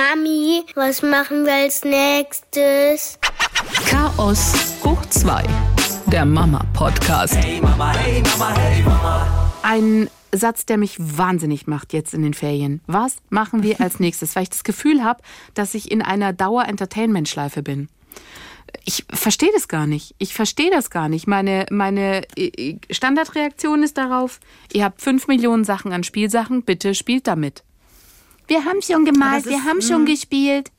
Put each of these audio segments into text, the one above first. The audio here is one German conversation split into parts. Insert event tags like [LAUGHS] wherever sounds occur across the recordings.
Mami, was machen wir als nächstes? Chaos hoch 2, der Mama-Podcast. Hey Mama, hey Mama, hey Mama. Ein Satz, der mich wahnsinnig macht jetzt in den Ferien. Was machen wir als nächstes? Weil ich das Gefühl habe, dass ich in einer Dauer-Entertainment-Schleife bin. Ich verstehe das gar nicht. Ich verstehe das gar nicht. Meine, meine äh, Standardreaktion ist darauf, ihr habt fünf Millionen Sachen an Spielsachen, bitte spielt damit. Wir haben schon gemalt, das wir ist, haben schon mm. gespielt.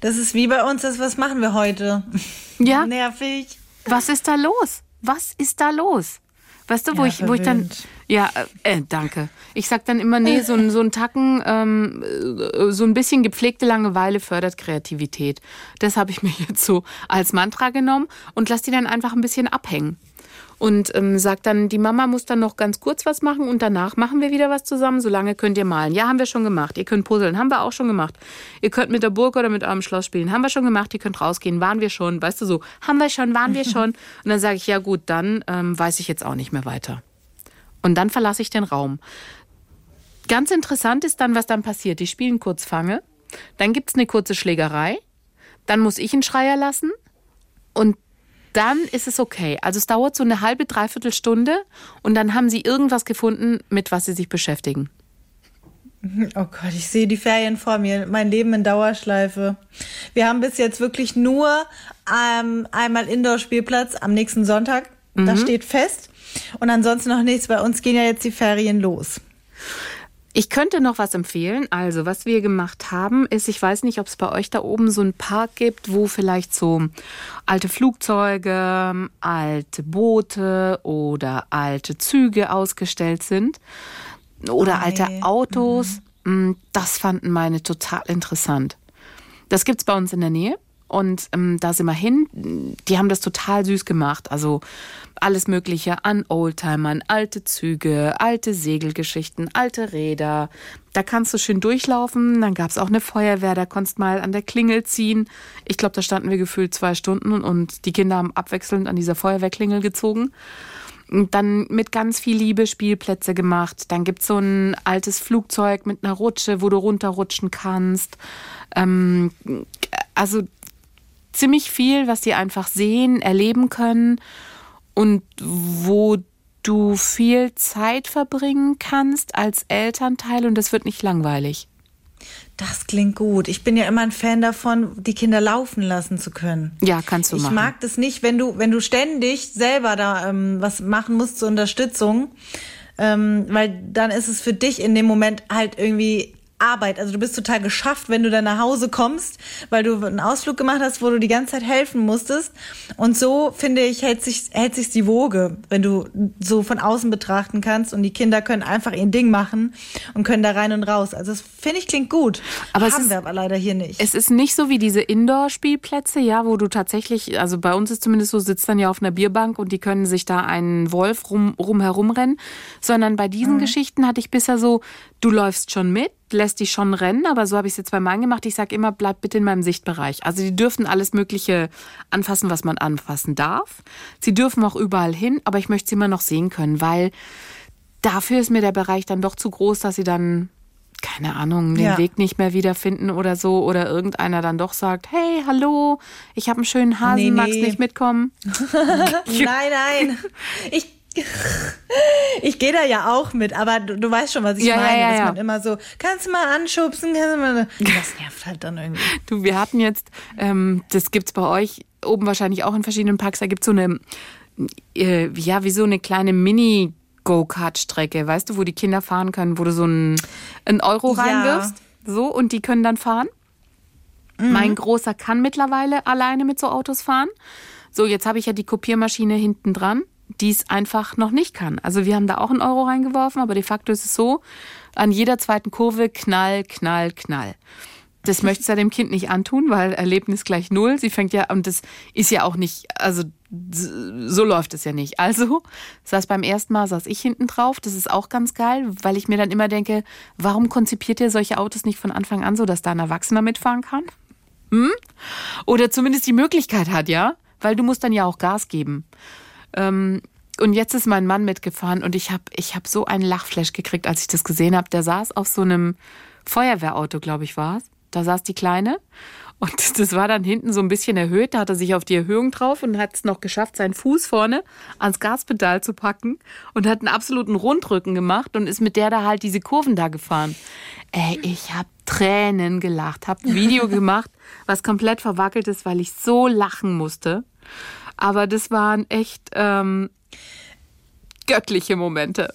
Das ist wie bei uns, das was machen wir heute? Ja. [LAUGHS] Nervig. Was ist da los? Was ist da los? Weißt du, wo, Ja, ich, wo ich dann. Ja, äh, äh, danke. Ich sag dann immer, nee, so ein, so ein Tacken, ähm, äh, so ein bisschen gepflegte Langeweile fördert Kreativität. Das habe ich mir [LAUGHS] jetzt so als Mantra genommen und lass die dann einfach ein bisschen abhängen. Und ähm, sagt dann, die Mama muss dann noch ganz kurz was machen und danach machen wir wieder was zusammen. Solange könnt ihr malen. Ja, haben wir schon gemacht. Ihr könnt puzzeln. Haben wir auch schon gemacht. Ihr könnt mit der Burg oder mit eurem Schloss spielen. Haben wir schon gemacht. Ihr könnt rausgehen. Waren wir schon. Weißt du so, haben wir schon, waren wir [LAUGHS] schon. Und dann sage ich, ja gut, dann ähm, weiß ich jetzt auch nicht mehr weiter. Und dann verlasse ich den Raum. Ganz interessant ist dann, was dann passiert. Die spielen kurz Fange. Dann gibt es eine kurze Schlägerei. Dann muss ich einen Schreier lassen. Und dann ist es okay. Also es dauert so eine halbe, dreiviertel Stunde und dann haben sie irgendwas gefunden, mit was sie sich beschäftigen. Oh Gott, ich sehe die Ferien vor mir, mein Leben in Dauerschleife. Wir haben bis jetzt wirklich nur ähm, einmal Indoor-Spielplatz am nächsten Sonntag. Das steht fest. Und ansonsten noch nichts. Bei uns gehen ja jetzt die Ferien los. Ich könnte noch was empfehlen. Also, was wir gemacht haben, ist, ich weiß nicht, ob es bei euch da oben so einen Park gibt, wo vielleicht so alte Flugzeuge, alte Boote oder alte Züge ausgestellt sind oder Ah, alte. Autos. Mm, Das fanden meine total interessant. Das gibt's bei uns in der Nähe. Und ähm, da sind wir hin. Die haben das total süß gemacht. Also alles Mögliche an Oldtimern, alte Züge, alte Segelgeschichten, alte Räder. Da kannst du schön durchlaufen. Dann gab's auch eine Feuerwehr, da konntest mal an der Klingel ziehen. Ich glaube, da standen wir gefühlt zwei Stunden und, die Kinder haben abwechselnd an dieser Feuerwehrklingel gezogen. Und dann mit ganz viel Liebe Spielplätze gemacht. Dann gibt's so ein altes Flugzeug mit einer Rutsche, wo du runterrutschen kannst. Ähm, also ziemlich viel, was die einfach sehen, erleben können und wo du viel Zeit verbringen kannst als Elternteil und das wird nicht langweilig. Das klingt gut. Ich bin ja immer ein Fan davon, die Kinder laufen lassen zu können. Ja, kannst du Ich machen. mag das nicht, wenn du, wenn du ständig selber da ähm, was machen musst zur Unterstützung, ähm, weil dann ist es für dich in dem Moment halt irgendwie Arbeit. Also du bist total geschafft, wenn du dann nach Hause kommst, weil du einen Ausflug gemacht hast, wo du die ganze Zeit helfen musstest. Und so finde ich hält sich hält sich die Woge, wenn du so von außen betrachten kannst und die Kinder können einfach ihr Ding machen und können da rein und raus. Also das finde ich klingt gut. Aber es haben ist- wir aber leider hier nicht. Es ist nicht so wie diese Indoor-Spielplätze, ja, wo du tatsächlich, also bei uns ist zumindest so, sitzt dann ja auf einer Bierbank und die können sich da einen Wolf rum, rum herumrennen, sondern bei diesen Geschichten hatte ich bisher so, du läufst schon mit, lässt dich schon rennen, aber so habe ich es jetzt bei meinen gemacht. Ich sage immer, bleib bitte in meinem Sichtbereich. Also die dürfen alles Mögliche anfassen, was man anfassen darf. Sie dürfen auch überall hin, aber ich möchte sie immer noch sehen können, weil dafür ist mir der Bereich dann doch zu groß, dass sie dann keine Ahnung, den Ja. Weg nicht mehr wiederfinden oder so oder irgendeiner dann doch sagt, hey, hallo, ich habe einen schönen Hasen, Nee, magst nee. nicht mitkommen? [LAUGHS] [LAUGHS] Nein, nein. Ich, [LAUGHS] ich gehe da ja auch mit, aber du, du weißt schon, was ich Ja, meine. ja, dass ja. man immer so, kannst du mal anschubsen? Kannst du mal. Das nervt halt dann irgendwie. [LAUGHS] Du, wir hatten jetzt, ähm, das gibt's bei euch oben wahrscheinlich auch in verschiedenen Parks, da gibt's so eine, äh, ja, wie so eine kleine Mini- Go-Kart-Strecke, weißt du, wo die Kinder fahren können, wo du so einen, einen Euro reinwirfst, so, und die können dann fahren. Mein Großer kann mittlerweile alleine mit so Autos fahren. So, jetzt habe ich ja die Kopiermaschine hinten dran, die es einfach noch nicht kann. Also wir haben da auch einen Euro reingeworfen, aber de facto ist es so, an jeder zweiten Kurve knall, knall, knall. Das möchtest du ja dem Kind nicht antun, weil Erlebnis gleich null. Sie fängt ja, und das ist ja auch nicht, also so läuft es ja nicht. Also saß beim ersten Mal, saß ich hinten drauf. Das ist auch ganz geil, weil ich mir dann immer denke, warum konzipiert ihr solche Autos nicht von Anfang an so, dass da ein Erwachsener mitfahren kann? Hm? Oder zumindest die Möglichkeit hat, ja? Weil du musst dann ja auch Gas geben. Ähm, und jetzt ist mein Mann mitgefahren und ich habe ich hab so einen Lachflash gekriegt, als ich das gesehen habe. Der saß auf so einem Feuerwehrauto, glaube ich, war es. Da saß die Kleine. Und [LAUGHS] das war dann hinten so ein bisschen erhöht. Da hat er sich auf die Erhöhung drauf und hat es noch geschafft, seinen Fuß vorne ans Gaspedal zu packen und hat einen absoluten Rundrücken gemacht und ist mit der da halt diese Kurven da gefahren. Ey, ich habe Tränen gelacht, habe ein Video [LAUGHS] gemacht, was komplett verwackelt ist, weil ich so lachen musste. Aber das waren echt ähm, göttliche Momente.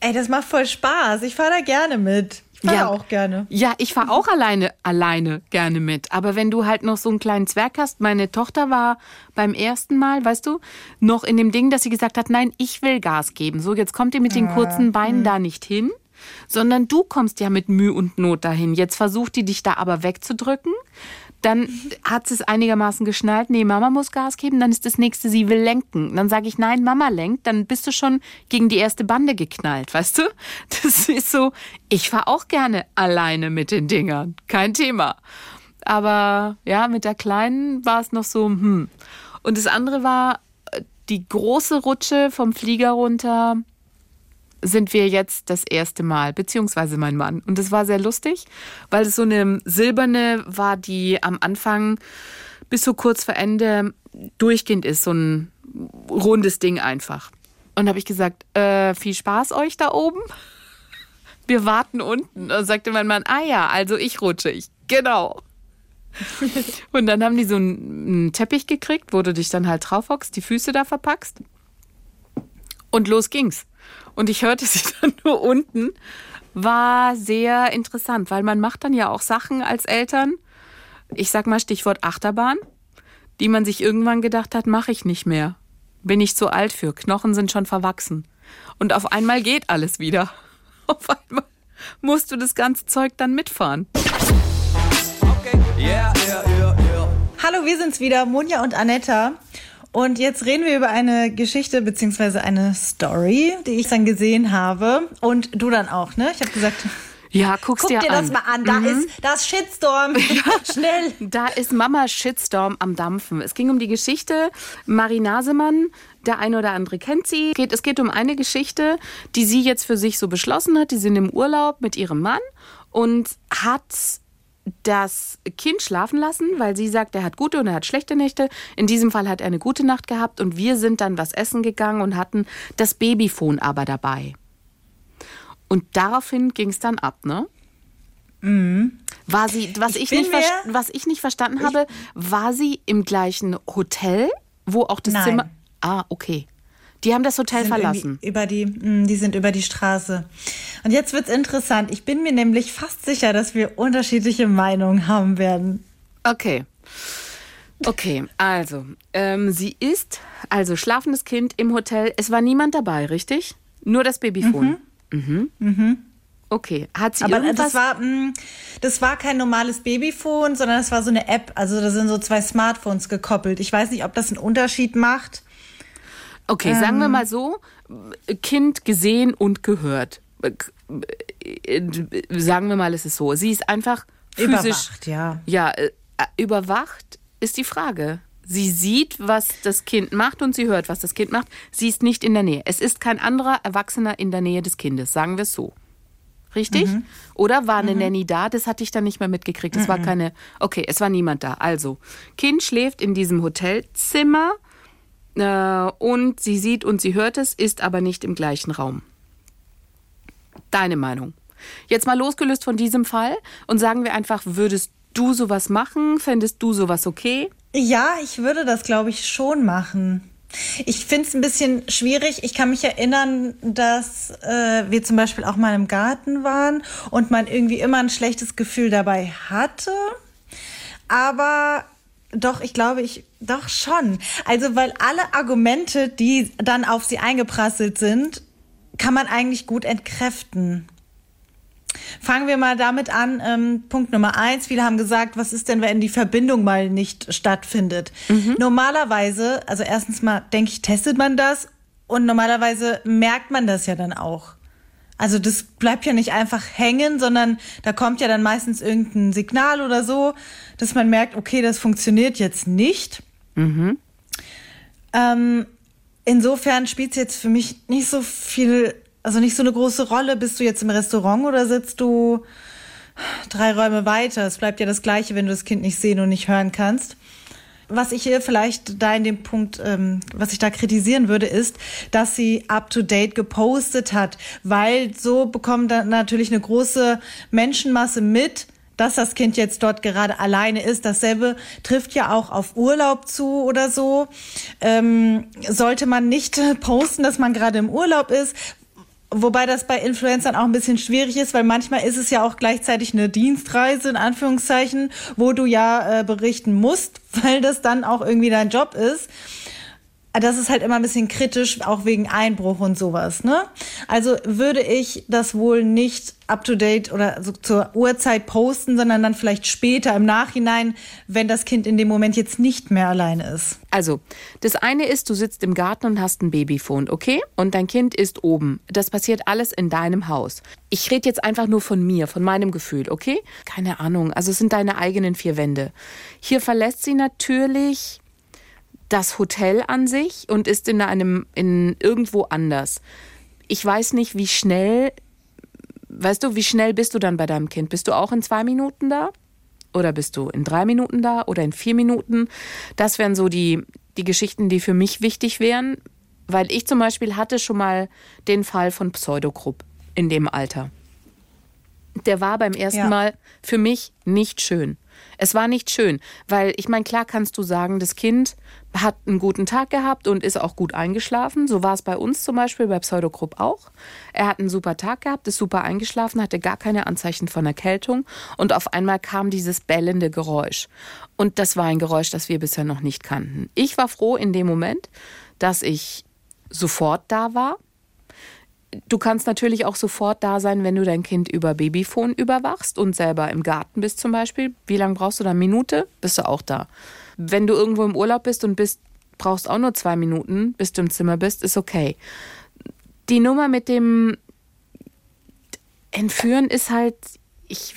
Ey, das macht voll Spaß. Ich fahre da gerne mit. Ich fahre auch gerne. Ja, ich fahre auch alleine, alleine gerne mit. Aber wenn du halt noch so einen kleinen Zwerg hast, meine Tochter war beim ersten Mal, weißt du, noch in dem Ding, dass sie gesagt hat, nein, ich will Gas geben. So, jetzt kommt ihr mit den kurzen Beinen da nicht hin, sondern du kommst ja mit Mühe und Not dahin. Jetzt versucht die dich da aber wegzudrücken. Dann hat sie es einigermaßen geschnallt, nee, Mama muss Gas geben, dann ist das nächste, sie will lenken. Dann sage ich, nein, Mama lenkt, dann bist du schon gegen die erste Bande geknallt, weißt du? [LAUGHS] Das ist so, ich fahre auch gerne alleine mit den Dingern, kein Thema. Aber ja, mit der Kleinen war es noch so, hm. Und das andere war äh, die große Rutsche vom Flieger runter sind wir jetzt das erste Mal, beziehungsweise mein Mann. Und das war sehr lustig, weil es so eine silberne war, die am Anfang bis so kurz vor Ende durchgehend ist, so ein rundes Ding einfach. Und habe ich gesagt, äh, viel Spaß euch da oben. [LAUGHS] Wir warten unten. Und sagte mein Mann, ah ja, also ich rutsche ich. Genau. [LAUGHS] Und dann haben die so einen einen Teppich gekriegt, wo du dich dann halt drauf hockst, die Füße da verpackst. Und los ging's. Und ich hörte sie [LAUGHS] dann nur unten. War sehr interessant, weil man macht dann ja auch Sachen als Eltern. Ich sag mal Stichwort Achterbahn, die man sich irgendwann gedacht hat, mache ich nicht mehr. Bin ich zu alt für. Knochen sind schon verwachsen. Und auf einmal geht alles wieder. [LAUGHS] Auf einmal musst du das ganze Zeug dann mitfahren. Yeah, yeah, yeah, yeah. Hallo, wir sind's wieder, Monja und Anetta. Und jetzt reden wir über eine Geschichte beziehungsweise eine Story, die ich dann gesehen habe. Und du dann auch, ne? Ich habe gesagt, Ja, guck's guck dir, dir an. das mal an. Da ist das Shitstorm. [LAUGHS] Schnell. Da ist Mama Shitstorm am Dampfen. Es ging um die Geschichte Marie Nasemann. Der eine oder andere kennt sie. Geht- Es geht um eine Geschichte, die sie jetzt für sich so beschlossen hat. Die sind im Urlaub mit ihrem Mann und hat das Kind schlafen lassen, weil sie sagt, er hat gute und er hat schlechte Nächte. In diesem Fall hat er eine gute Nacht gehabt und wir sind dann was essen gegangen und hatten das Babyphone aber dabei. Und daraufhin ging es dann ab, ne? War sie, was ich, Ich nicht, verst- was ich nicht verstanden habe, war sie im gleichen Hotel, wo auch das Nein. Zimmer. Ah, okay. Die haben das Hotel verlassen. Über die, mh, die sind über die Straße. Und jetzt wird's interessant. Ich bin mir nämlich fast sicher, dass wir unterschiedliche Meinungen haben werden. Okay. Okay, also, ähm, sie ist, also schlafendes Kind im Hotel. Es war niemand dabei, richtig? Nur das Babyphone. Mhm. Okay, hat sie Aber irgendwas? das war, mh, das war kein normales Babyphone, sondern das war so eine App. Also da sind so zwei Smartphones gekoppelt. Ich weiß nicht, ob das einen Unterschied macht. Okay, sagen Ähm. wir mal so, Kind gesehen und gehört. Äh, äh, Sagen wir mal, es ist so. Sie ist einfach physisch Überwacht, ja. Ja, äh, überwacht ist die Frage. Sie sieht, was das Kind macht und sie hört, was das Kind macht. Sie ist nicht in der Nähe. Es ist kein anderer Erwachsener in der Nähe des Kindes, sagen wir es so. Richtig? Mhm. Oder war eine Nanny da? Das hatte ich dann nicht mehr mitgekriegt. Es war keine. Okay, es war niemand da. Also, Kind schläft in diesem Hotelzimmer äh, und sie sieht und sie hört es, ist aber nicht im gleichen Raum. Deine Meinung. Jetzt mal losgelöst von diesem Fall und sagen wir einfach, würdest du sowas machen? Fändest du sowas okay? Ja, ich würde das, glaube ich, schon machen. Ich finde es ein bisschen schwierig. Ich kann mich erinnern, dass äh, wir zum Beispiel auch mal im Garten waren und man irgendwie immer ein schlechtes Gefühl dabei hatte. Aber doch, ich glaube, ich doch schon. Also, weil alle Argumente, die dann auf sie eingeprasselt sind, kann man eigentlich gut entkräften. Fangen wir mal damit an. Ähm, Punkt Nummer eins. Viele haben gesagt, was ist denn, wenn die Verbindung mal nicht stattfindet? Normalerweise, also erstens mal, denke ich, testet man das und normalerweise merkt man das ja dann auch. Also das bleibt ja nicht einfach hängen, sondern da kommt ja dann meistens irgendein Signal oder so, dass man merkt, okay, das funktioniert jetzt nicht. Ähm, insofern spielt es jetzt für mich nicht so viel, also nicht so eine große Rolle. Bist du jetzt im Restaurant oder sitzt du drei Räume weiter. Es bleibt ja das Gleiche, wenn du das Kind nicht sehen und nicht hören kannst. Was ich hier vielleicht da in dem Punkt, ähm, was ich da kritisieren würde, ist, dass sie up-to-date gepostet hat, weil so bekommt dann natürlich eine große Menschenmasse mit, dass das Kind jetzt dort gerade alleine ist. Dasselbe trifft ja auch auf Urlaub zu oder so. Ähm, sollte man nicht [LAUGHS] posten, dass man gerade im Urlaub ist, Wobei das bei Influencern auch ein bisschen schwierig ist, weil manchmal ist es ja auch gleichzeitig eine Dienstreise, in Anführungszeichen, wo du ja äh, berichten musst, [LAUGHS] weil das dann auch irgendwie dein Job ist das ist halt immer ein bisschen kritisch, auch wegen Einbruch und sowas, ne? Also würde ich das wohl nicht up to date oder so zur Uhrzeit posten, sondern dann vielleicht später im Nachhinein, wenn das Kind in dem Moment jetzt nicht mehr alleine ist. Also, das eine ist, du sitzt im Garten und hast ein Babyphone, okay? Und dein Kind ist oben. Das passiert alles in deinem Haus. Ich rede jetzt einfach nur von mir, von meinem Gefühl, okay? Keine Ahnung. Also, es sind deine eigenen vier Wände. Hier verlässt sie natürlich das Hotel an sich und ist in einem in irgendwo anders. Ich weiß nicht, wie schnell, weißt du, wie schnell bist du dann bei deinem Kind? Bist du auch in zwei Minuten da? Oder bist du in drei Minuten da oder in vier Minuten? Das wären so die, die Geschichten, die für mich wichtig wären, weil ich zum Beispiel hatte schon mal den Fall von Pseudogrupp in dem Alter. Der war beim ersten ja. Mal für mich nicht schön. Es war nicht schön, weil ich meine, klar kannst du sagen, das Kind hat einen guten Tag gehabt und ist auch gut eingeschlafen. So war es bei uns zum Beispiel, bei Pseudogrupp auch. Er hat einen super Tag gehabt, ist super eingeschlafen, hatte gar keine Anzeichen von Erkältung und auf einmal kam dieses bellende Geräusch. Und das war ein Geräusch, das wir bisher noch nicht kannten. Ich war froh in dem Moment, dass ich sofort da war Du kannst natürlich auch sofort da sein, wenn du dein Kind über Babyphone überwachst und selber im Garten bist zum Beispiel. Wie lange brauchst du da? Minute? Bist du auch da. Wenn du irgendwo im Urlaub bist und bist, brauchst auch nur zwei Minuten, bis du im Zimmer bist, ist okay. Die Nummer mit dem Entführen ist halt, ich,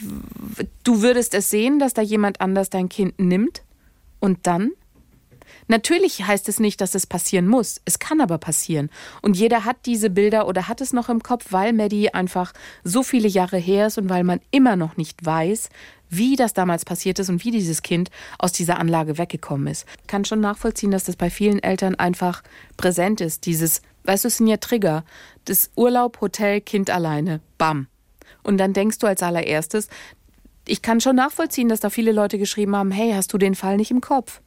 du würdest es sehen, dass da jemand anders dein Kind nimmt und dann Natürlich heißt es nicht, dass es passieren muss. Es kann aber passieren. Und jeder hat diese Bilder oder hat es noch im Kopf, weil Maddie einfach so viele Jahre her ist und weil man immer noch nicht weiß, wie das damals passiert ist und wie dieses Kind aus dieser Anlage weggekommen ist. Ich kann schon nachvollziehen, dass das bei vielen Eltern einfach präsent ist. Dieses, weißt du, es sind ja Trigger. Das Urlaub, Hotel, Kind alleine. Bam. Und dann denkst du als allererstes, ich kann schon nachvollziehen, dass da viele Leute geschrieben haben, hey, hast du den Fall nicht im Kopf?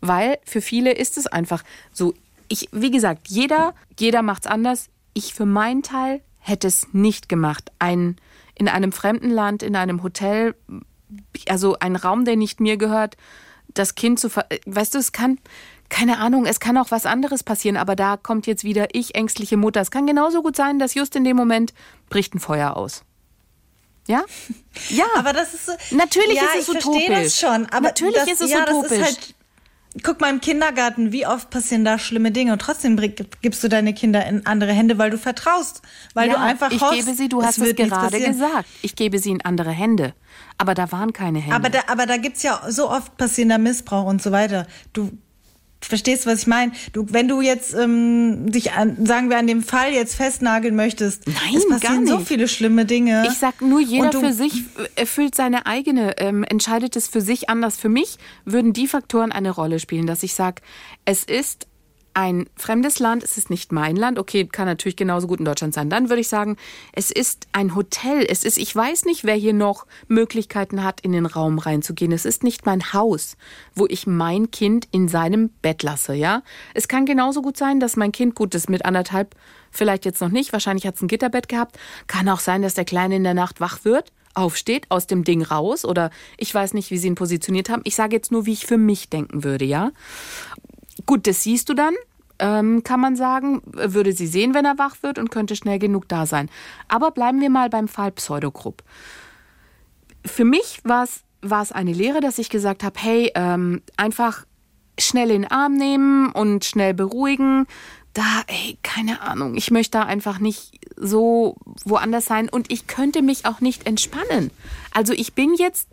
Weil für viele ist es einfach so. Ich, wie gesagt, jeder, jeder macht's anders. Ich für meinen Teil hätte es nicht gemacht. Ein, in einem fremden Land, in einem Hotel, also ein Raum, der nicht mir gehört, das Kind zu, ver weißt du, es kann, keine Ahnung, es kann auch was anderes passieren, aber da kommt jetzt wieder ich, ängstliche Mutter. Es kann genauso gut sein, dass just in dem Moment bricht ein Feuer aus. Ja? [LAUGHS] Ja. Aber das ist so. Natürlich ja, ist es ich utopisch. das schon. Aber Natürlich das, ist es ja, utopisch. Das ist halt Guck mal im Kindergarten, wie oft passieren da schlimme Dinge und trotzdem gibst du deine Kinder in andere Hände, weil du vertraust, weil ja, du einfach ich hoffst, gebe sie, du hast es gerade gesagt, ich gebe sie in andere Hände, aber da waren keine Hände. Aber da, aber da gibt's ja so oft passierender Missbrauch und so weiter. Du Verstehst du, was ich meine? Du, wenn du jetzt ähm, dich an, sagen wir an dem Fall jetzt festnageln möchtest, Nein, es passieren so viele schlimme Dinge. Ich sag nur, jeder für sich erfüllt seine eigene, ähm, entscheidet es für sich anders. Für mich würden die Faktoren eine Rolle spielen, dass ich sag, es ist ein fremdes Land, es ist nicht mein Land, okay, kann natürlich genauso gut in Deutschland sein. Dann würde ich sagen, es ist ein Hotel. Es ist, ich weiß nicht, wer hier noch Möglichkeiten hat, in den Raum reinzugehen. Es ist nicht mein Haus, wo ich mein Kind in seinem Bett lasse, ja. Es kann genauso gut sein, dass mein Kind, gut ist mit anderthalb, vielleicht jetzt noch nicht, wahrscheinlich hat es ein Gitterbett gehabt. Kann auch sein, dass der Kleine in der Nacht wach wird aufsteht, aus dem Ding raus oder ich weiß nicht, wie sie ihn positioniert haben. Ich sage jetzt nur, wie ich für mich denken würde, ja. Gut, das siehst du dann, ähm, kann man sagen, würde sie sehen, wenn er wach wird und könnte schnell genug da sein. Aber bleiben wir mal beim Fall Pseudogrupp. Für mich war es eine Lehre, dass ich gesagt habe, hey, ähm, einfach schnell in den Arm nehmen und schnell beruhigen. Da, ey, keine Ahnung, ich möchte da einfach nicht so woanders sein und ich könnte mich auch nicht entspannen. Also ich bin jetzt,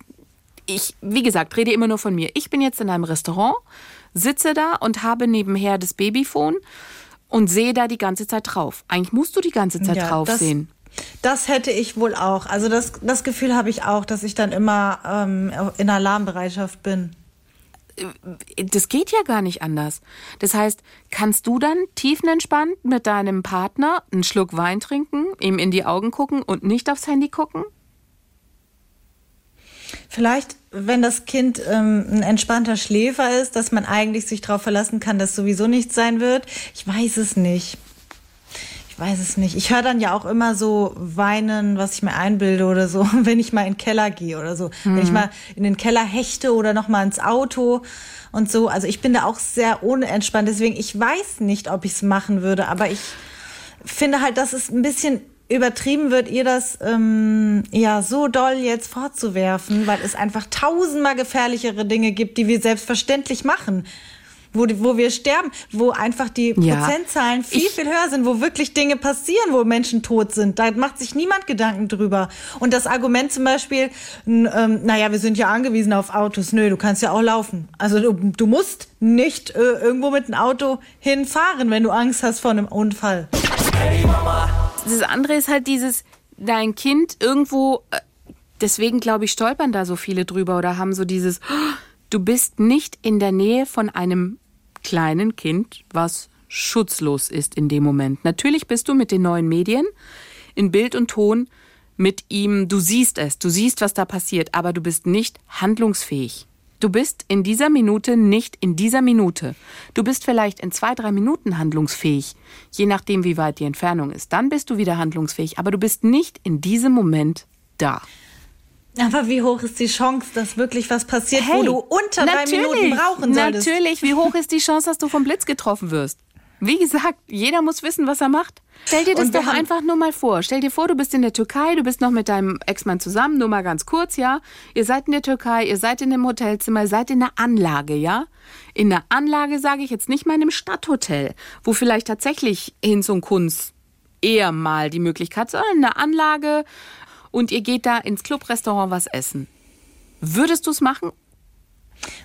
ich, wie gesagt, rede immer nur von mir. Ich bin jetzt in einem Restaurant sitze da und habe nebenher das Babyphone und sehe da die ganze Zeit drauf. Eigentlich musst du die ganze Zeit ja, drauf das, sehen. Das hätte ich wohl auch. Also das, das Gefühl habe ich auch, dass ich dann immer ähm, in Alarmbereitschaft bin. Das geht ja gar nicht anders. Das heißt, kannst du dann tiefenentspannt mit deinem Partner einen Schluck Wein trinken, ihm in die Augen gucken und nicht aufs Handy gucken? Vielleicht, wenn das Kind ähm, ein entspannter Schläfer ist, dass man eigentlich sich darauf verlassen kann, dass sowieso nichts sein wird. Ich weiß es nicht. Ich weiß es nicht. Ich höre dann ja auch immer so weinen, was ich mir einbilde oder so, [LAUGHS] wenn ich mal in den Keller gehe oder so. Mhm. Wenn ich mal in den Keller hechte oder noch mal ins Auto und so. Also ich bin da auch sehr unentspannt. Deswegen, ich weiß nicht, ob ich es machen würde, aber ich finde halt, dass es ein bisschen übertrieben wird, ihr das ähm, ja so doll jetzt vorzuwerfen, weil es einfach tausendmal gefährlichere Dinge gibt, die wir selbstverständlich machen. Wo, wo wir sterben, wo einfach die ja. Prozentzahlen viel, ich, viel höher sind, wo wirklich Dinge passieren, wo Menschen tot sind. Da macht sich niemand Gedanken drüber. Und das Argument zum Beispiel, ähm, naja, wir sind ja angewiesen auf Autos. Nö, du kannst ja auch laufen. Also du, du musst nicht äh, irgendwo mit einem Auto hinfahren, wenn du Angst hast vor einem Unfall. Das andere ist halt dieses, dein Kind irgendwo, äh, deswegen glaube ich, stolpern da so viele drüber oder haben so dieses, du bist nicht in der Nähe von einem kleinen Kind, was schutzlos ist in dem Moment. Natürlich bist du mit den neuen Medien in Bild und Ton mit ihm, du siehst es, du siehst, was da passiert, aber du bist nicht handlungsfähig. Du bist in dieser Minute nicht in dieser Minute. Du bist vielleicht in zwei, drei Minuten handlungsfähig, je nachdem, wie weit die Entfernung ist. Dann bist du wieder handlungsfähig, aber du bist nicht in diesem Moment da. Aber wie hoch ist die Chance, dass wirklich was passiert, hey, wo du unter drei Minuten brauchen solltest? Natürlich, wie hoch ist die Chance, dass du vom Blitz getroffen wirst? Wie gesagt, jeder muss wissen, was er macht. Stell dir das doch einfach nur mal vor. Stell dir vor, du bist in der Türkei, du bist noch mit deinem Ex-Mann zusammen, nur mal ganz kurz, ja. Ihr seid in der Türkei, ihr seid in dem Hotelzimmer, ihr seid in der Anlage, ja. In der Anlage sage ich jetzt nicht mal in einem Stadthotel, wo vielleicht tatsächlich Hinz und Kunz eher mal die Möglichkeit, sondern in der Anlage und ihr geht da ins Clubrestaurant was essen. Würdest du es machen?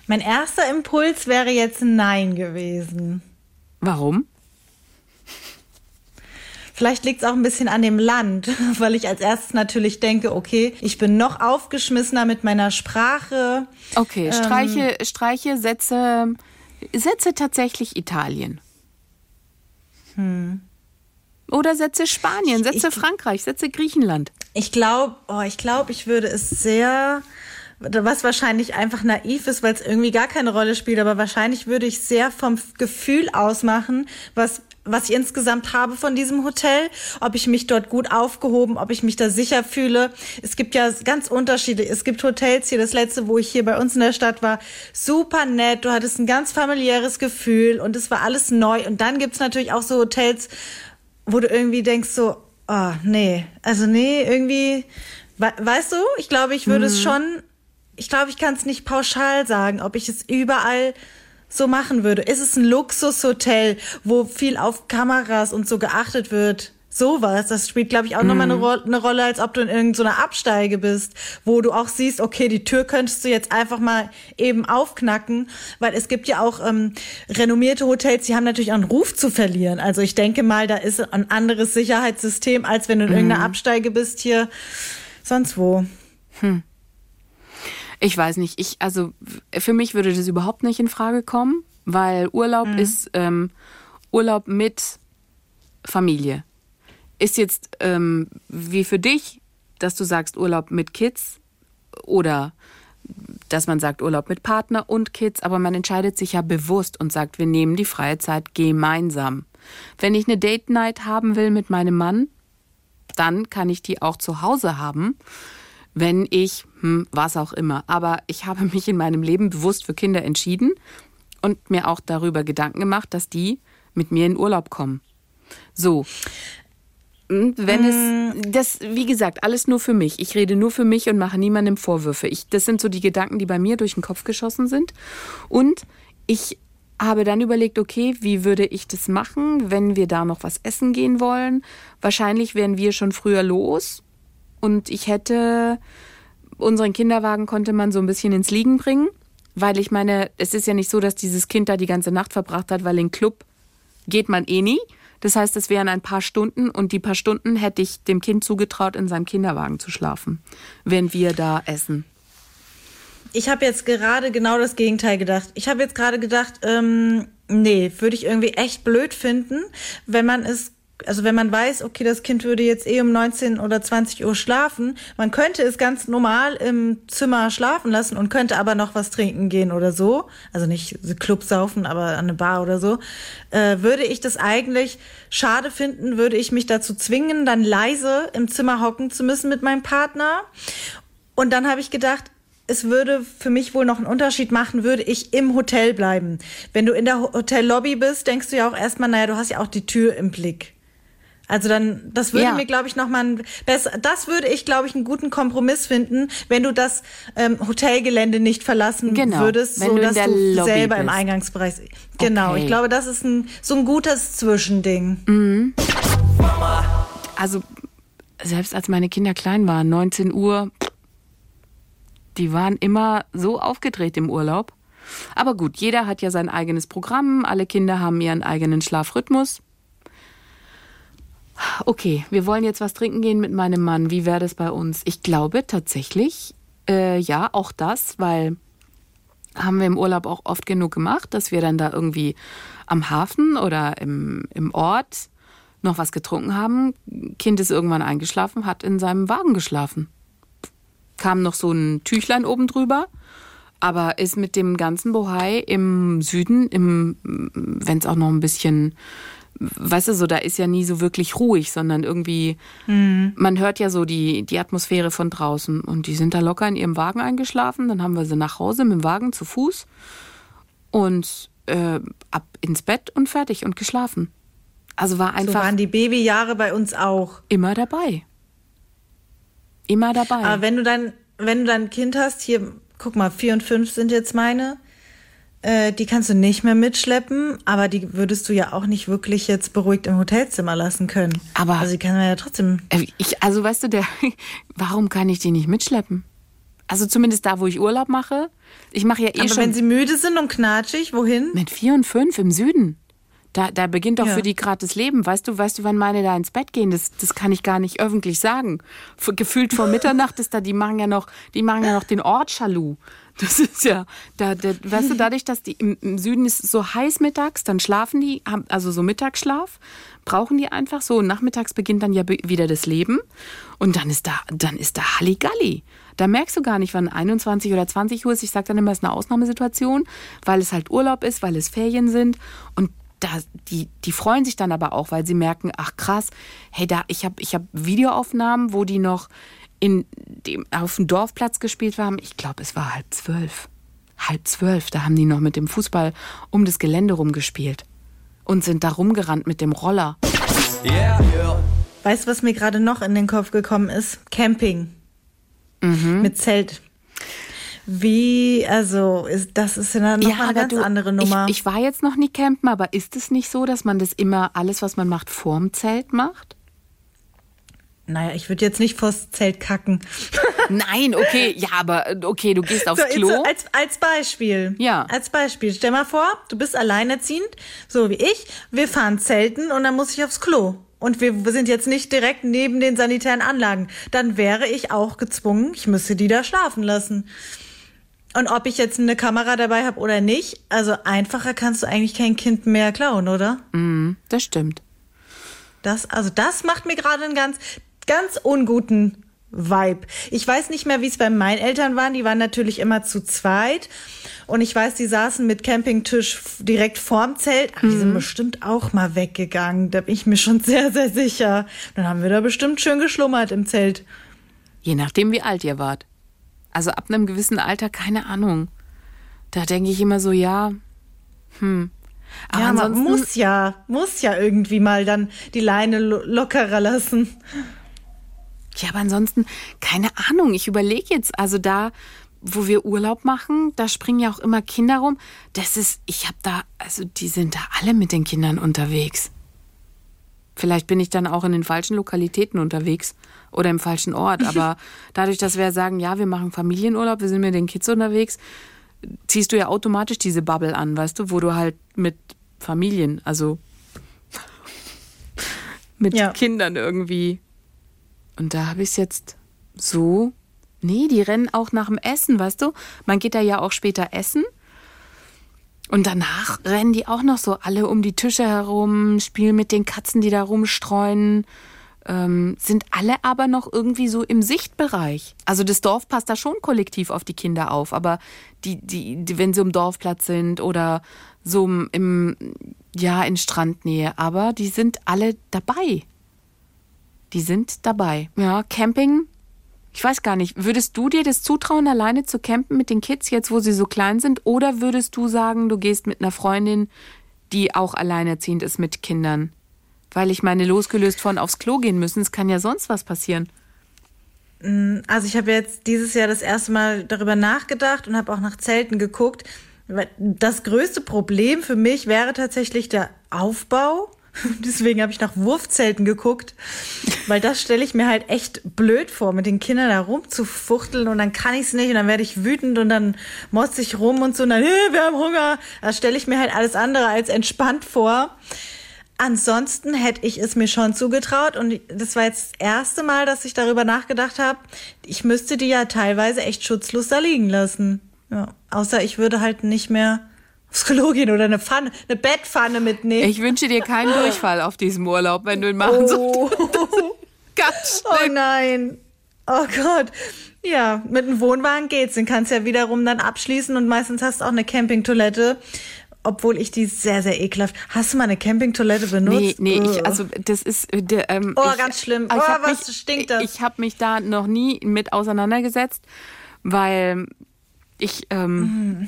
Mein erster Impuls wäre jetzt Nein gewesen. Warum? Vielleicht liegt es auch ein bisschen an dem Land, [LAUGHS] weil ich als erstes natürlich denke, okay, ich bin noch aufgeschmissener mit meiner Sprache. Okay, ähm, streiche, streiche, setze, setze tatsächlich Italien. Hm. Oder setze Spanien, setze ich, Frankreich, setze Griechenland. Ich glaube, oh, ich glaube, ich würde es sehr was wahrscheinlich einfach naiv ist, weil es irgendwie gar keine Rolle spielt, aber wahrscheinlich würde ich sehr vom Gefühl ausmachen, was was ich insgesamt habe von diesem Hotel, ob ich mich dort gut aufgehoben, ob ich mich da sicher fühle. Es gibt ja ganz Unterschiede. Es gibt Hotels hier, das letzte, wo ich hier bei uns in der Stadt war, super nett. Du hattest ein ganz familiäres Gefühl und es war alles neu. Und dann gibt's natürlich auch so Hotels, wo du irgendwie denkst so, oh, nee, also nee, irgendwie, weißt du, ich glaube, ich würde mhm. es schon ich glaube, ich kann es nicht pauschal sagen, ob ich es überall so machen würde. Ist es ein Luxushotel, wo viel auf Kameras und so geachtet wird? Sowas, das spielt, glaube ich, auch mm. nochmal eine, Ro eine, Rolle, als ob du in irgendeiner Absteige bist, wo du auch siehst, okay, die Tür könntest du jetzt einfach mal eben aufknacken, weil es gibt ja auch ähm, renommierte Hotels, die haben natürlich auch einen Ruf zu verlieren. Also ich denke mal, da ist ein anderes Sicherheitssystem, als wenn du in mm. irgendeiner Absteige bist hier sonst wo. Hm. Ich weiß nicht, ich, also für mich würde das überhaupt nicht in Frage kommen, weil Urlaub mhm. ist ähm, Urlaub mit Familie. Ist jetzt ähm, wie für dich, dass du sagst Urlaub mit Kids oder dass man sagt Urlaub mit Partner und Kids, aber man entscheidet sich ja bewusst und sagt, wir nehmen die freie Zeit gemeinsam. Wenn ich eine Date Night haben will mit meinem Mann, dann kann ich die auch zu Hause haben wenn ich, hm, was auch immer. Aber ich habe mich in meinem Leben bewusst für Kinder entschieden und mir auch darüber Gedanken gemacht, dass die mit mir in Urlaub kommen. So. Hm, wenn es, mm. das, wie gesagt, alles nur für mich. Ich rede nur für mich und mache niemandem Vorwürfe. Ich, das sind so die Gedanken, die bei mir durch den Kopf geschossen sind. Und ich habe dann überlegt, okay, wie würde ich das machen, wenn wir da noch was essen gehen wollen? Wahrscheinlich wären wir schon früher los, und ich hätte, unseren Kinderwagen konnte man so ein bisschen ins Liegen bringen, weil ich meine, es ist ja nicht so, dass dieses Kind da die ganze Nacht verbracht hat, weil in Club geht man eh nie. Das heißt, es wären ein paar Stunden und die paar Stunden hätte ich dem Kind zugetraut, in seinem Kinderwagen zu schlafen, wenn wir da essen. Ich habe jetzt gerade genau das Gegenteil gedacht. Ich habe jetzt gerade gedacht, ähm, nee, würde ich irgendwie echt blöd finden, wenn man es also wenn man weiß, okay, das Kind würde jetzt eh um 19 oder 20 Uhr schlafen, man könnte es ganz normal im Zimmer schlafen lassen und könnte aber noch was trinken gehen oder so, also nicht Club saufen, aber an eine Bar oder so, äh, würde ich das eigentlich schade finden, würde ich mich dazu zwingen, dann leise im Zimmer hocken zu müssen mit meinem Partner. Und dann habe ich gedacht, es würde für mich wohl noch einen Unterschied machen, würde ich im Hotel bleiben. Wenn du in der Hotellobby bist, denkst du ja auch erstmal, naja, du hast ja auch die Tür im Blick. Also dann, das würde Ja. mir, glaube ich, nochmal ein besser, das würde ich, glaube ich, einen guten Kompromiss finden, wenn du das ähm, Hotelgelände nicht verlassen Genau, würdest, wenn so du dass du Lobby selber im bist. Eingangsbereich. Genau, Okay. ich glaube, das ist ein, so ein gutes Zwischending. Also selbst als meine Kinder klein waren, 19 Uhr, die waren immer so aufgedreht im Urlaub. Aber gut, jeder hat ja sein eigenes Programm, alle Kinder haben ihren eigenen Schlafrhythmus. Okay, wir wollen jetzt was trinken gehen mit meinem Mann. Wie wäre das bei uns? Ich glaube tatsächlich, äh, ja, auch das, weil haben wir im Urlaub auch oft genug gemacht, dass wir dann da irgendwie am Hafen oder im, im Ort noch was getrunken haben. Kind ist irgendwann eingeschlafen, hat in seinem Wagen geschlafen. Kam noch so ein Tüchlein oben drüber, aber ist mit dem ganzen Bohai im Süden, im, wenn es auch noch ein bisschen, weißt du, so da ist ja nie so wirklich ruhig, sondern irgendwie, man hört ja so die, die Atmosphäre von draußen und die sind da locker in ihrem Wagen eingeschlafen. Dann haben wir sie nach Hause mit dem Wagen zu Fuß und äh, ab ins Bett und fertig und geschlafen. Also war So einfach waren die Babyjahre bei uns auch. immer dabei. Immer dabei. Aber wenn du dann, wenn du dann ein Kind hast, hier, guck mal, vier und fünf sind jetzt meine, äh, die kannst du nicht mehr mitschleppen, aber die würdest du ja auch nicht wirklich jetzt beruhigt im Hotelzimmer lassen können. Aber- also die kann man ja trotzdem. Äh, Ich, also weißt du, der, [LAUGHS] warum kann ich die nicht mitschleppen? Also zumindest da, wo ich Urlaub mache. Ich mache ja eh aber schon wenn sie müde sind und knatschig, wohin? mit vier und fünf im Süden. Da, da beginnt doch Ja. für die gerade das Leben. Weißt du, weißt du, wann meine da ins Bett gehen? Das, das kann ich gar nicht öffentlich sagen. Gefühlt vor Mitternacht ist da, die machen ja noch, die machen ja noch den Ort Chalu. Das ist ja, da, da, weißt du, dadurch, dass die im, im Süden ist so heiß mittags, dann schlafen die, also so Mittagsschlaf, brauchen die einfach so. Und nachmittags beginnt dann ja wieder das Leben. Und dann ist da, dann ist da Halligalli. Da merkst du gar nicht, wann 21 oder 20 Uhr ist. Ich sage dann immer, es ist eine Ausnahmesituation, weil es halt Urlaub ist, weil es Ferien sind. Und da, die, die freuen sich dann aber auch, weil sie merken, ach krass, hey, da, ich habe ich hab Videoaufnahmen, wo die noch in dem, auf dem Dorfplatz gespielt haben. Ich glaube, es war halb zwölf. Halb zwölf, da haben die noch mit dem Fußball um das Gelände rumgespielt. Und sind da rumgerannt mit dem Roller. Yeah, yeah. Weißt du, was mir gerade noch in den Kopf gekommen ist? Camping. Mit Zelt. Wie, also, ist, das ist ja noch mal eine ganz andere Nummer. Ich, ich war jetzt noch nie campen, aber ist es nicht so, dass man das immer, alles, was man macht, vorm Zelt macht? Naja, ich würde jetzt nicht vors Zelt kacken. [LAUGHS] Nein, okay, ja, aber okay, du gehst aufs So, Klo. so als, als Beispiel. Ja. Als Beispiel. Stell mal vor, du bist alleinerziehend, so wie ich. Wir fahren zelten und dann muss ich aufs Klo. Und wir sind jetzt nicht direkt neben den sanitären Anlagen. Dann wäre ich auch gezwungen, ich müsste die da schlafen lassen. Und ob ich jetzt eine Kamera dabei habe oder nicht, also einfacher kannst du eigentlich kein Kind mehr klauen, oder? Das stimmt. Das, also das macht mir gerade einen ganz, ganz unguten Vibe. Ich weiß nicht mehr, wie es bei meinen Eltern waren. Die waren natürlich immer zu zweit. Und ich weiß, die saßen mit Campingtisch direkt vorm Zelt. Aber die sind bestimmt auch mal weggegangen. Da bin ich mir schon sehr, sehr sicher. Dann haben wir da bestimmt schön geschlummert im Zelt. Je nachdem, wie alt ihr wart. Also ab einem gewissen Alter, keine Ahnung. Da denke ich immer so, ja, hm. Aber ja, man muss ja, muss ja irgendwie mal dann die Leine lo lockerer lassen. Ja, aber ansonsten, keine Ahnung. Ich überlege jetzt, also da, wo wir Urlaub machen, da springen ja auch immer Kinder rum. Das ist, ich habe da, also die sind da alle mit den Kindern unterwegs. Vielleicht bin ich dann auch in den falschen Lokalitäten unterwegs oder im falschen Ort. Aber [LAUGHS] dadurch, dass wir sagen, ja, wir machen Familienurlaub, wir sind mit den Kids unterwegs, ziehst du ja automatisch diese Bubble an, weißt du, wo du halt mit Familien, also [LAUGHS] mit Ja. Kindern irgendwie. Und da habe ich es jetzt so. Nee, die rennen auch nach dem Essen, weißt du? Man geht da ja auch später essen. Und danach rennen die auch noch so alle um die Tische herum, spielen mit den Katzen, die da rumstreuen. Ähm, sind alle aber noch irgendwie so im Sichtbereich. Also das Dorf passt da schon kollektiv auf die Kinder auf, aber die, die, die wenn sie im Dorfplatz sind oder so im, ja in Strandnähe, aber die sind alle dabei. Die sind dabei. Ja, Camping. Ich weiß gar nicht, würdest du dir das zutrauen, alleine zu campen mit den Kids, jetzt wo sie so klein sind? Oder würdest du sagen, du gehst mit einer Freundin, die auch alleinerziehend ist mit Kindern? Weil ich meine, losgelöst von aufs Klo gehen müssen, es kann ja sonst was passieren. Also ich habe jetzt dieses Jahr das erste Mal darüber nachgedacht und habe auch nach Zelten geguckt. Das größte Problem für mich wäre tatsächlich der Aufbau. [LAUGHS] Deswegen habe ich nach Wurfzelten geguckt, weil das stelle ich mir halt echt blöd vor, mit den Kindern da rumzufuchteln und dann kann ich es nicht und dann werde ich wütend und dann motze ich rum und so und dann, hey, wir haben Hunger. Das stelle ich mir halt alles andere als entspannt vor. Ansonsten hätte ich es mir schon zugetraut und das war jetzt das erste Mal, dass ich darüber nachgedacht habe. Ich müsste die ja teilweise echt schutzlos da liegen lassen. Ja, außer ich würde halt nicht mehr aufs Klo gehen oder eine Pfanne, eine Bettpfanne mitnehmen. Ich wünsche dir keinen Durchfall auf diesem Urlaub, wenn du ihn machen sollst. oh, [LAUGHS] Ganz oh nein. Oh Gott. Ja, mit einem Wohnwagen geht's. Den kannst du ja wiederum dann abschließen und meistens hast du auch eine Campingtoilette. Obwohl ich die sehr, sehr ekelhaft. Hast du mal eine Campingtoilette benutzt? Nee, nee, ich, also das ist äh, ähm, Oh, ich, ganz schlimm. Oh, was mich, stinkt das? Ich, ich habe mich da noch nie mit auseinandergesetzt, weil ich ähm,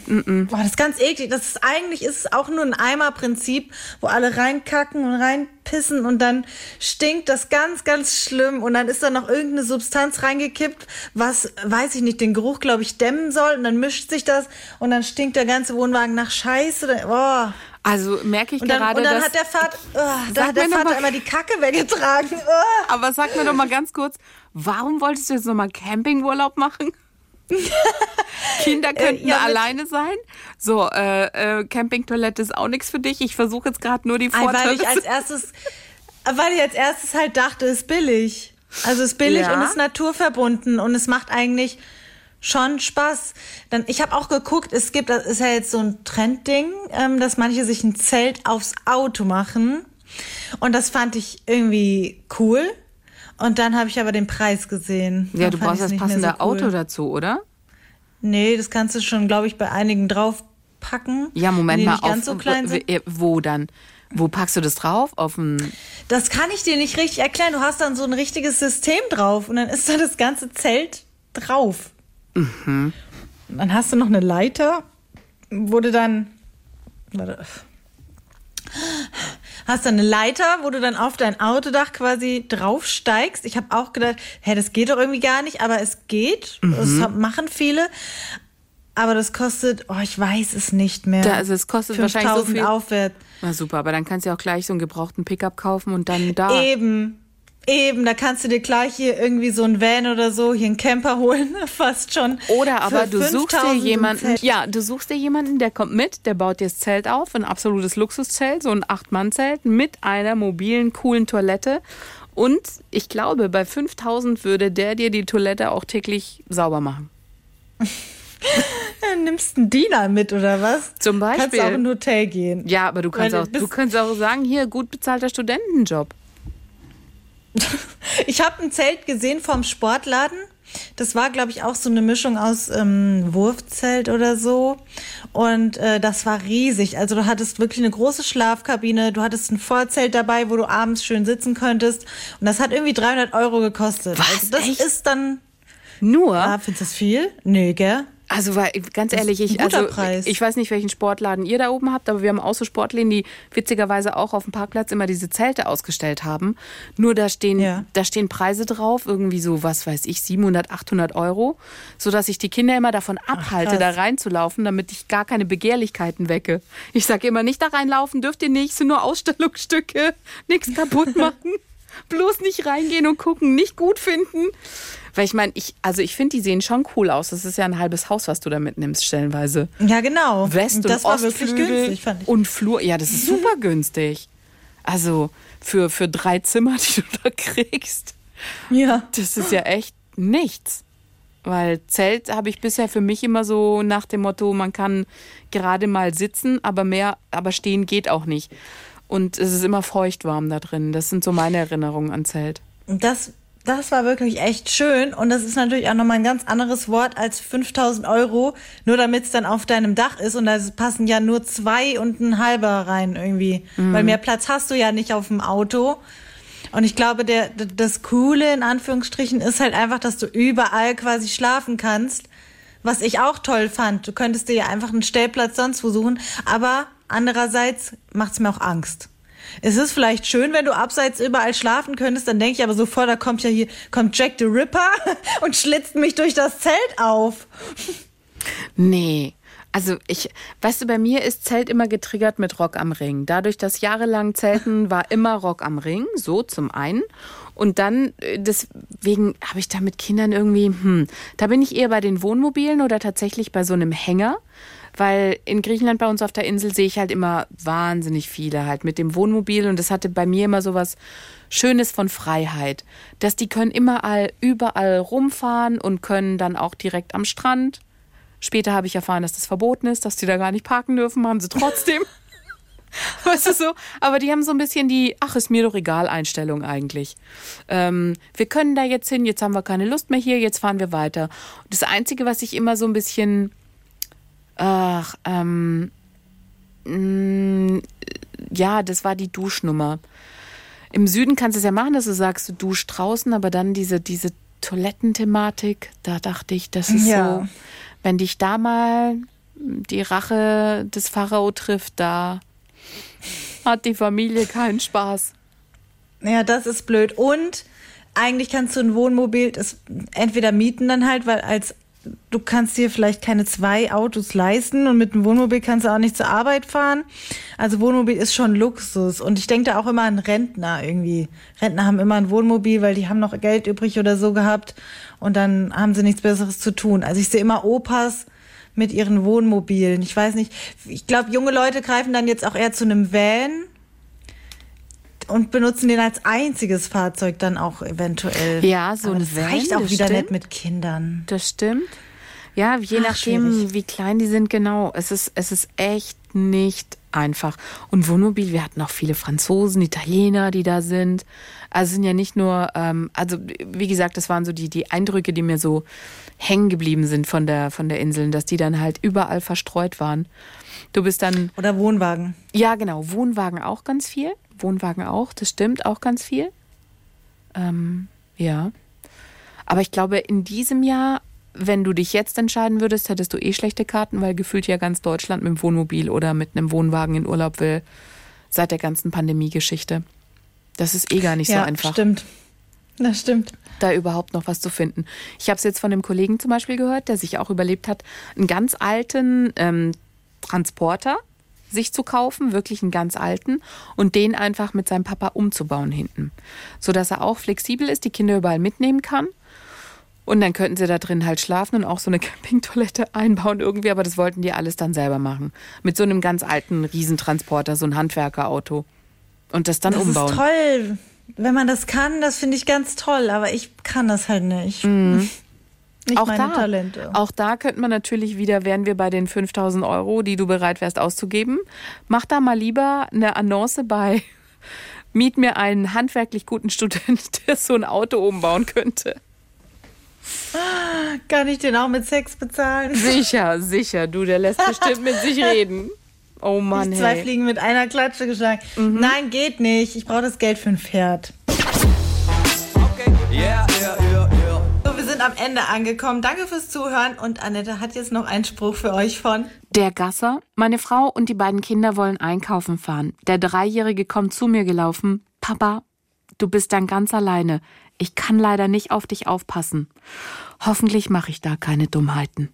Boah, das ist ganz eklig. Das ist eigentlich ist es auch nur ein Eimerprinzip, wo alle reinkacken und reinpissen und dann stinkt das ganz, ganz schlimm und dann ist da noch irgendeine Substanz reingekippt, was, weiß ich nicht, den Geruch, glaube ich, dämmen soll und dann mischt sich das und dann stinkt der ganze Wohnwagen nach Scheiße. Oh. also merke ich Und dann, gerade, und dann dass hat der Vater, oh, da hat der Vater mal- immer die Kacke weggetragen. Oh. Aber sag mir doch mal ganz kurz, warum wolltest du jetzt nochmal Campingurlaub machen? [LAUGHS] Kinder könnten ja, alleine sein. So, äh, äh, Campingtoilette ist auch nichts für dich. Ich versuche jetzt gerade nur die Weil Vorteile. ich als erstes, weil ich als erstes halt dachte, ist billig. Also ist billig Ja. und ist naturverbunden und es macht eigentlich schon Spaß. Dann, ich habe auch geguckt, es gibt, das ist ja jetzt so ein Trendding, ähm, dass manche sich ein Zelt aufs Auto machen. Und das fand ich irgendwie cool. Und dann habe ich aber den Preis gesehen. ja, Dann du brauchst das passende so cool. Auto dazu, oder? Nee, das kannst du schon, glaube ich, bei einigen draufpacken. Ja, Moment mal. auf, so Wo dann? Wo packst du das drauf? Auf. Das kann ich dir nicht richtig erklären. Du hast dann so ein richtiges System drauf und dann ist da das ganze Zelt drauf. Mhm. Und dann hast du noch eine Leiter, du dann. Warte. Hast dann eine Leiter, wo du dann auf dein Autodach quasi draufsteigst. Ich habe auch gedacht, hä, das geht doch irgendwie gar nicht, aber es geht. Das Mhm. haben- machen viele. Aber das kostet, oh, ich weiß es nicht mehr. Da, also es kostet wahrscheinlich so 5000 viel. aufwärts. Na super, aber dann kannst du ja auch gleich so einen gebrauchten Pickup kaufen und dann da. Eben. Eben, da kannst du dir gleich hier irgendwie so ein Van oder so, hier einen Camper holen, [LAUGHS] fast schon. Oder aber du suchst dir 5000 im jemanden, ja, du suchst dir jemanden, der kommt mit, der baut dir das Zelt auf, ein absolutes Luxuszelt, so ein Acht-Mann-Zelt mit einer mobilen, coolen Toilette. Und ich glaube, bei 5000 würde der dir die Toilette auch täglich sauber machen. [LAUGHS] Ja, nimmst einen Diener mit oder was? Zum Kannst Beispiel. auch in ein Hotel gehen. Ja, aber du kannst, Weil auch, du kannst auch sagen, hier, gut bezahlter Studentenjob. [LAUGHS] Ich habe ein Zelt gesehen vom Sportladen. Das war, glaube ich, auch so eine Mischung aus ähm, Wurfzelt oder so. Und äh, das war riesig. Also du hattest wirklich eine große Schlafkabine. Du hattest ein Vorzelt dabei, wo du abends schön sitzen könntest. Und das hat irgendwie 300 Euro gekostet. Was? Also das Echt? ist dann... Nur, Ah, findest du das viel? Nee, gell? Also weil, ganz ehrlich, ich, also, Preis. ich weiß nicht, welchen Sportladen ihr da oben habt, aber wir haben auch so Sportläden, die witzigerweise auch auf dem Parkplatz immer diese Zelte ausgestellt haben. Nur da stehen, Ja. da stehen Preise drauf, irgendwie so, was weiß ich, 700, 800 Euro, sodass ich die Kinder immer davon abhalte, da krass. reinzulaufen, damit ich gar keine Begehrlichkeiten wecke. Ich sage immer, nicht da reinlaufen, dürft ihr nicht, sind nur Ausstellungsstücke, [LAUGHS] nichts kaputt machen. Bloß nicht reingehen und gucken, nicht gut finden. Weil ich meine, ich, also ich finde, die sehen schon cool aus. Das ist ja ein halbes Haus, was du da mitnimmst, stellenweise. Ja, genau. West- Und das war wirklich Ostflügel günstig, fand ich. Und Flur. Ja, das ist super [LAUGHS] günstig. Also für, für drei Zimmer, die du da kriegst, Ja. das ist ja echt nichts. Weil Zelt habe ich bisher für mich immer so nach dem Motto, man kann gerade mal sitzen, aber mehr, aber stehen geht auch nicht. Und es ist immer feuchtwarm da drin. Das sind so meine Erinnerungen an Zelt. Das, das war wirklich echt schön. Und das ist natürlich auch nochmal ein ganz anderes Wort als 5000 Euro, nur damit es dann auf deinem Dach ist. Und da passen ja nur zwei und ein halber rein irgendwie. Weil mehr Platz hast du ja nicht auf dem Auto. Und ich glaube, der, das Coole in Anführungsstrichen ist halt einfach, dass du überall quasi schlafen kannst. Was ich auch toll fand. Du könntest dir ja einfach einen Stellplatz sonst wo suchen. Aber andererseits macht's mir auch Angst. Es ist vielleicht schön, wenn du abseits überall schlafen könntest, dann denke ich aber sofort, da kommt ja hier, kommt Jack the Ripper [LAUGHS] und schlitzt mich durch das Zelt auf. [LAUGHS] Nee. Also ich, weißt du, bei mir ist Zelt immer getriggert mit Rock am Ring. Dadurch, dass jahrelang Zelten war immer Rock am Ring, so zum einen. Und dann, äh, deswegen habe ich da mit Kindern irgendwie, hm, da bin ich eher bei den Wohnmobilen oder tatsächlich bei so einem Hänger. Weil in Griechenland bei uns auf der Insel sehe ich halt immer wahnsinnig viele halt mit dem Wohnmobil und das hatte bei mir immer so was Schönes von Freiheit. Dass die können immer all, überall rumfahren und können dann auch direkt am Strand. Später habe ich erfahren, dass das verboten ist, dass die da gar nicht parken dürfen, machen sie trotzdem. [LAUGHS] Weißt du so? Aber die haben so ein bisschen die, ach, ist mir doch egal Einstellung eigentlich. Ähm, wir können da jetzt hin, jetzt haben wir keine Lust mehr hier, jetzt fahren wir weiter. Und das Einzige, was ich immer so ein bisschen, ach, ähm, mh, ja, das war die Duschnummer. Im Süden kannst du es ja machen, dass du sagst, du duschst draußen, aber dann diese, diese Toilettenthematik, da dachte ich, das ist Ja. so, wenn dich da mal die Rache des Pharao trifft, da hat die Familie keinen Spaß. Ja, das ist blöd. Und eigentlich kannst du ein Wohnmobil das entweder mieten dann halt, weil als du kannst dir vielleicht keine zwei Autos leisten und mit einem Wohnmobil kannst du auch nicht zur Arbeit fahren. Also Wohnmobil ist schon Luxus. Und ich denke da auch immer an Rentner irgendwie. Rentner haben immer ein Wohnmobil, weil die haben noch Geld übrig oder so gehabt und dann haben sie nichts Besseres zu tun. Also ich sehe immer Opas mit ihren Wohnmobilen. Ich weiß nicht, ich glaube, junge Leute greifen dann jetzt auch eher zu einem Van und benutzen den als einziges Fahrzeug dann auch eventuell. Ja, so Aber ein das Van, reicht auch wieder stimmt. nicht mit Kindern. Das stimmt. Ja, je Ach, nachdem, schwierig. wie klein die sind, genau. Es ist, es ist echt nicht einfach. Und Wohnmobil, wir hatten auch viele Franzosen, Italiener, die da sind. Also es sind ja nicht nur, ähm, also wie gesagt, das waren so die, die Eindrücke, die mir so hängen geblieben sind von der, von der Insel, dass die dann halt überall verstreut waren. Du bist dann Oder Wohnwagen. ja, genau. Wohnwagen auch ganz viel. Wohnwagen auch, das stimmt, auch ganz viel. Ähm, ja. Aber ich glaube, in diesem Jahr, wenn du dich jetzt entscheiden würdest, hättest du eh schlechte Karten, weil gefühlt ja ganz Deutschland mit dem Wohnmobil oder mit einem Wohnwagen in Urlaub will, seit der ganzen Pandemie-Geschichte. Das ist eh gar nicht ja, so einfach stimmt. Das stimmt. da überhaupt noch was zu finden. Ich habe es jetzt von einem Kollegen zum Beispiel gehört, der sich auch überlebt hat, einen ganz alten ähm, Transporter sich zu kaufen, wirklich einen ganz alten, und den einfach mit seinem Papa umzubauen hinten. Sodass er auch flexibel ist, die Kinder überall mitnehmen kann. Und dann könnten sie da drin halt schlafen und auch so eine [LAUGHS] Campingtoilette einbauen irgendwie, aber das wollten die alles dann selber machen. Mit so einem ganz alten Riesentransporter, so ein Handwerkerauto. Und das dann Das umbauen. ist toll. Wenn man das kann, das finde ich ganz toll. Aber ich kann das halt nicht. Nicht auch meine da, Talente. Auch da könnte man natürlich wieder, wären wir bei den 5000 Euro, die du bereit wärst auszugeben. Mach da mal lieber eine Annonce bei [LAUGHS] Miet mir einen handwerklich guten Student, [LAUGHS] der so ein Auto umbauen könnte. Kann ich den auch mit Sex bezahlen? [LAUGHS] Sicher, sicher. Du, der lässt bestimmt mit sich reden. Oh Mann, Ich zwei hey. Fliegen mit einer Klatsche geschlagen. Mhm. Nein, geht nicht. Ich brauche das Geld für ein Pferd. Yeah, yeah, yeah. Am Ende angekommen. Danke fürs Zuhören. Und Annette hat jetzt noch einen Spruch für euch von. Der Gasser, meine Frau und die beiden Kinder wollen einkaufen fahren. Der Dreijährige kommt zu mir gelaufen. Papa, du bist dann ganz alleine. Ich kann leider nicht auf dich aufpassen. Hoffentlich mache ich da keine Dummheiten.